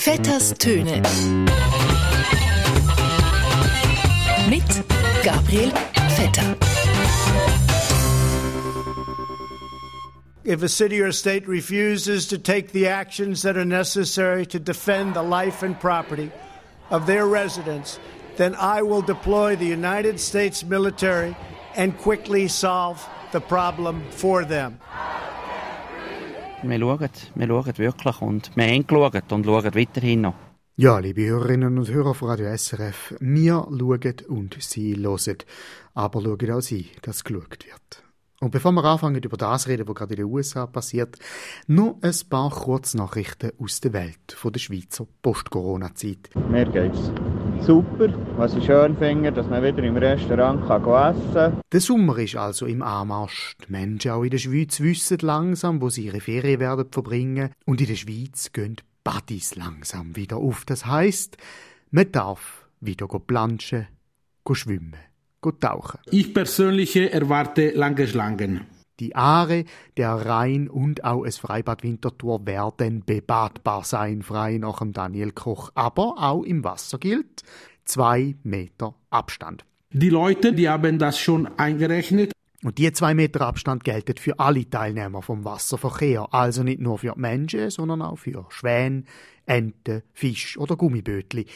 Vetters Töne. Mit Gabriel Vetter. If a city or state refuses to take the actions that are necessary to defend the life and property of their residents, then I will deploy the United States military and quickly solve the problem for them. Wir schauen, wir schauen wirklich und wir haben geschaut und schauen weiterhin noch. Ja, liebe Hörerinnen und Hörer von Radio SRF, wir schauen und Sie hören. Aber schauen auch Sie, dass geschaut wird. Und bevor wir anfangen, über das reden, was gerade in den USA passiert, noch ein paar Kurznachrichten aus der Welt von der Schweizer Post-Corona-Zeit. Mir geht's super. Was ich schön finde, dass man wieder im Restaurant kann essen kann. Der Sommer ist also im Anmarsch. Die Menschen auch in der Schweiz wissen langsam, wo sie ihre Ferien werden verbringen. Und in der Schweiz gehen die Badis langsam wieder auf. Das heisst, man darf wieder planschen, schwimmen tauchen. Ich persönlich erwarte lange Schlangen. Die Aare, der Rhein und auch es Freibad Winterthur werden bebadbar sein, frei nach dem Daniel Koch. Aber auch im Wasser gilt zwei Meter Abstand. Die Leute, die haben das schon eingerechnet. Und die zwei Meter Abstand gelten für alle Teilnehmer vom Wasserverkehr, also nicht nur für Menschen, sondern auch für Schwäne, Enten, Fisch oder Gummibötli.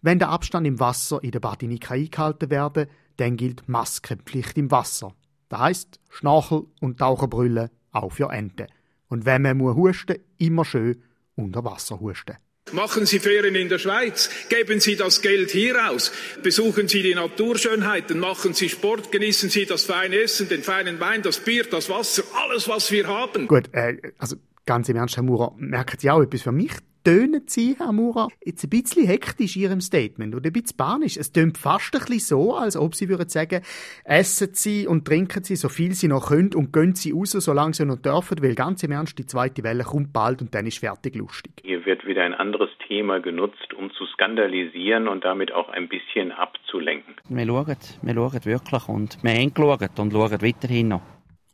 Wenn der Abstand im Wasser in der Badinika eingehalten werden, dann gilt Maskenpflicht im Wasser. Das heisst, Schnarchel und Taucherbrille auch für Enten. Und wenn man muss husten, immer schön unter Wasser husten. Machen Sie Ferien in der Schweiz, geben Sie das Geld hier aus, besuchen Sie die Naturschönheiten, machen Sie Sport, genießen Sie das feine Essen, den feinen Wein, das Bier, das Wasser, alles, was wir haben. Gut, äh, also ganz im Ernst, Herr Maurer, merken Sie auch etwas für mich? Tönen Sie, Herr Mura, jetzt ein bisschen hektisch in Ihrem Statement oder ein bisschen panisch. Es tönt fast ein bisschen so, als ob Sie würden sagen, essen Sie und trinken Sie so viel Sie noch können und gehen Sie raus, solange Sie noch dürfen, weil ganz im Ernst, die zweite Welle kommt bald und dann ist fertig lustig. Hier wird wieder ein anderes Thema genutzt, um zu skandalisieren und damit auch ein bisschen abzulenken. Wir schauen, wir schauen wirklich und wir haben geschaut und schauen weiterhin noch.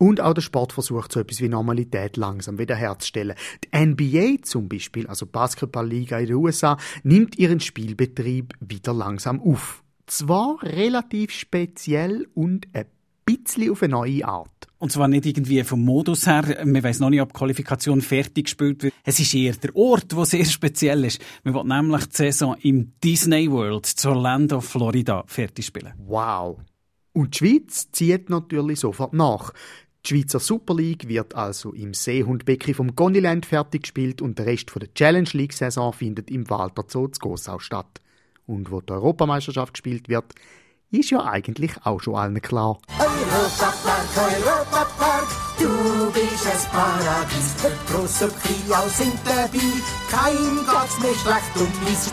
Und auch der Sport versucht so etwas wie Normalität langsam wiederherzustellen. Die NBA zum Beispiel, also Basketballliga in den USA, nimmt ihren Spielbetrieb wieder langsam auf. Zwar relativ speziell und ein bisschen auf eine neue Art. Und zwar nicht irgendwie vom Modus her. Man weiß noch nicht, ob die Qualifikation fertig gespielt wird. Es ist eher der Ort, wo sehr speziell ist. Man will nämlich die Saison im Disney World zu Orlando, Florida fertig spielen. Wow. Und die Schweiz zieht natürlich sofort nach. Die Schweizer Super League wird also im Seehundbecken vom Goniland fertig gespielt und der Rest der Challenge League Saison findet im Walter Zoo zu Gossau statt. Und wo die Europameisterschaft gespielt wird, ist ja eigentlich auch schon allen klar. Europapark, Europapark, du bist ein Paradies. Der grosse Kriau sind dabei, kein Gott mehr schlecht und mies.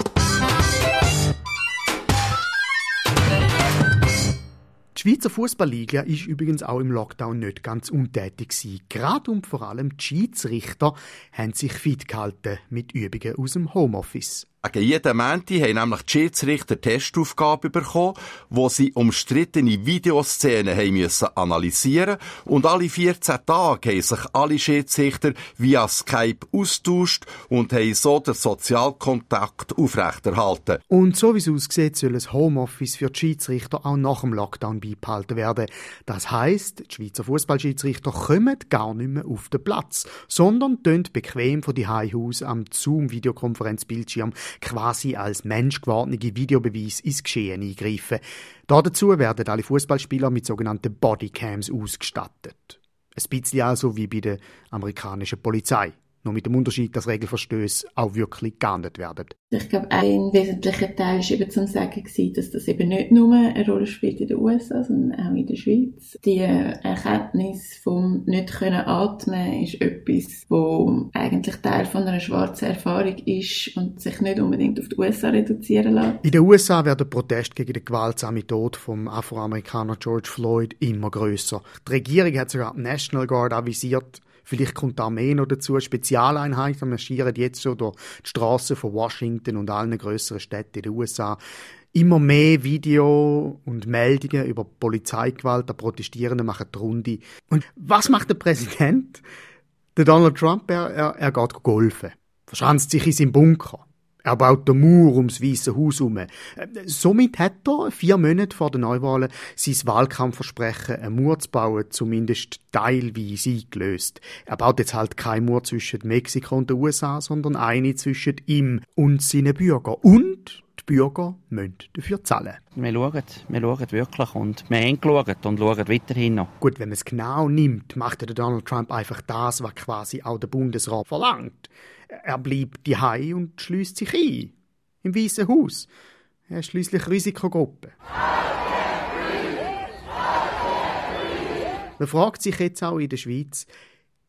Schweizer Fußballliga ist übrigens auch im Lockdown nicht ganz untätig gewesen. Gerade und vor allem die Schiedsrichter haben sich fit gehalten mit Übungen aus dem Homeoffice. Gegen jeden Menti haben nämlich die Schiedsrichter Testaufgabe bekommen, wo sie umstrittene Videoszenen haben müssen analysieren und alle 14 Tage haben sich alle Schiedsrichter via Skype austauscht und haben so den Sozialkontakt aufrechterhalten. Und so wie es aussieht, soll das Homeoffice für die Schiedsrichter auch nach dem Lockdown beibehalten werden. Das heisst, die Schweizer Fußballschiedsrichter kommen gar nicht mehr auf den Platz, sondern tun bequem von die aus am Zoom-Videokonferenzbildschirm quasi als menschgewordene Videobeweis ins Geschehen eingreifen. Dazu werden alle Fußballspieler mit sogenannten Bodycams ausgestattet. Ein bisschen also wie bei der amerikanischen Polizei. Nur mit dem Unterschied, dass Regelverstöße auch wirklich geahndet werden. Ich glaube, ein wesentlicher Teil war eben zum Sagen, gewesen, dass das eben nicht nur eine Rolle spielt in den USA, sondern auch in der Schweiz. Die Erkenntnis vom nicht können atmen ist etwas, wo eigentlich Teil von einer schwarzen Erfahrung ist und sich nicht unbedingt auf die USA reduzieren lässt. In den USA werden Proteste gegen den gewaltsamen Tod vom Afroamerikaner George Floyd immer größer. Die Regierung hat sogar die National Guard avisiert, Vielleicht kommt die Armee noch dazu. Spezialeinheiten marschieren jetzt schon durch die Straßen von Washington und allen größeren Städten in den USA. Immer mehr Video und Meldungen über Polizeigewalt der Protestierenden machen die Runde. Und was macht der Präsident? Der Donald Trump, er, er, er geht golfen. Verschanzt sich in seinem Bunker. Er baut den Mauer ums Weiße Haus herum. Somit hat er vier Monate vor den Neuwahlen sein Wahlkampfversprechen, eine Mauer zu bauen, zumindest teilweise eingelöst. Er baut jetzt halt keine Mauer zwischen Mexiko und den USA, sondern eine zwischen ihm und seinen Bürgern. Und Bürger müssen dafür zahlen. Wir schauen, wir schauen wirklich und wir haben geschaut und schauen weiterhin noch. Gut, wenn man es genau nimmt, macht der Donald Trump einfach das, was quasi auch der Bundesrat verlangt. Er bleibt die und schließt sich ein. Im Weißen Haus. Er ist schließlich Risikogruppe. Man fragt sich jetzt auch in der Schweiz,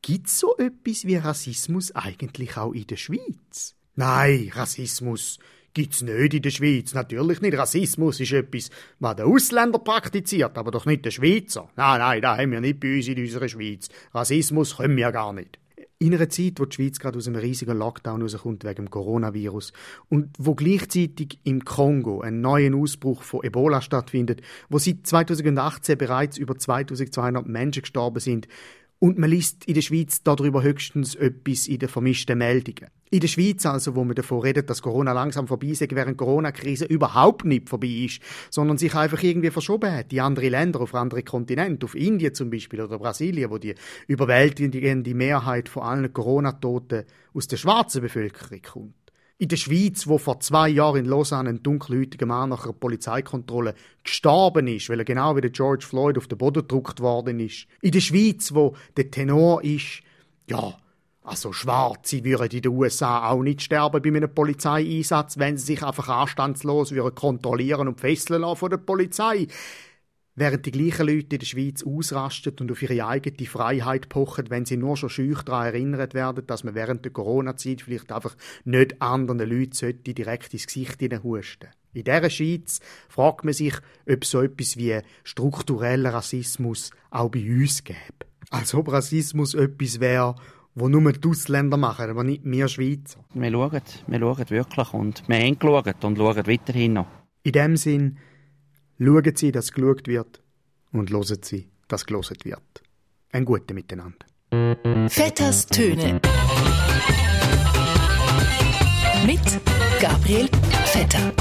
gibt es so etwas wie Rassismus eigentlich auch in der Schweiz? Nein, Rassismus gibt's nicht in der Schweiz. Natürlich nicht. Rassismus ist etwas, was der Ausländer praktiziert, aber doch nicht der Schweizer. Nein, nein, da haben wir nicht bei uns in unserer Schweiz. Rassismus können wir gar nicht. In einer Zeit, wo die Schweiz gerade aus einem riesigen Lockdown rauskommt wegen dem Coronavirus und wo gleichzeitig im Kongo ein neuer Ausbruch von Ebola stattfindet, wo seit 2018 bereits über 2200 Menschen gestorben sind, und man liest in der Schweiz darüber höchstens etwas in den vermischten Meldungen. In der Schweiz also, wo man davon redet, dass Corona langsam vorbei ist, während Corona-Krise überhaupt nicht vorbei ist, sondern sich einfach irgendwie verschoben hat. Die andere Länder, auf andere Kontinente, auf Indien zum Beispiel oder Brasilien, wo die überwältigende Mehrheit von allen Corona-Toten aus der schwarzen Bevölkerung kommt. In der Schweiz, wo vor zwei Jahren in Lausanne ein dunkelhäutiger Mann nach einer Polizeikontrolle gestorben ist, weil er genau wie der George Floyd auf den Boden gedruckt worden ist. In der Schweiz, wo der Tenor ist, ja, also Schwarze würden in den USA auch nicht sterben bei einem Polizeieinsatz, wenn sie sich einfach anstandslos würden kontrollieren und fesseln lassen von der Polizei. Während die gleichen Leute in der Schweiz ausrasten und auf ihre eigene Freiheit pochen, wenn sie nur schon schüch daran erinnert werden, dass man während der Corona-Zeit vielleicht einfach nicht anderen Leuten direkt ins Gesicht husten In dieser Schweiz fragt man sich, ob so etwas wie struktureller Rassismus auch bei uns gäbe. Als ob Rassismus etwas wäre, wo nur die Ausländer machen, aber nicht wir Schweizer. Wir schauen, wir schauen wirklich und wir haben geschaut und schauen weiterhin noch. In dem Sinn, Schauen Sie, dass geschaut wird und hören Sie, dass gelesen wird. Ein Gute miteinander. Vetters Töne mit Gabriel Vetter.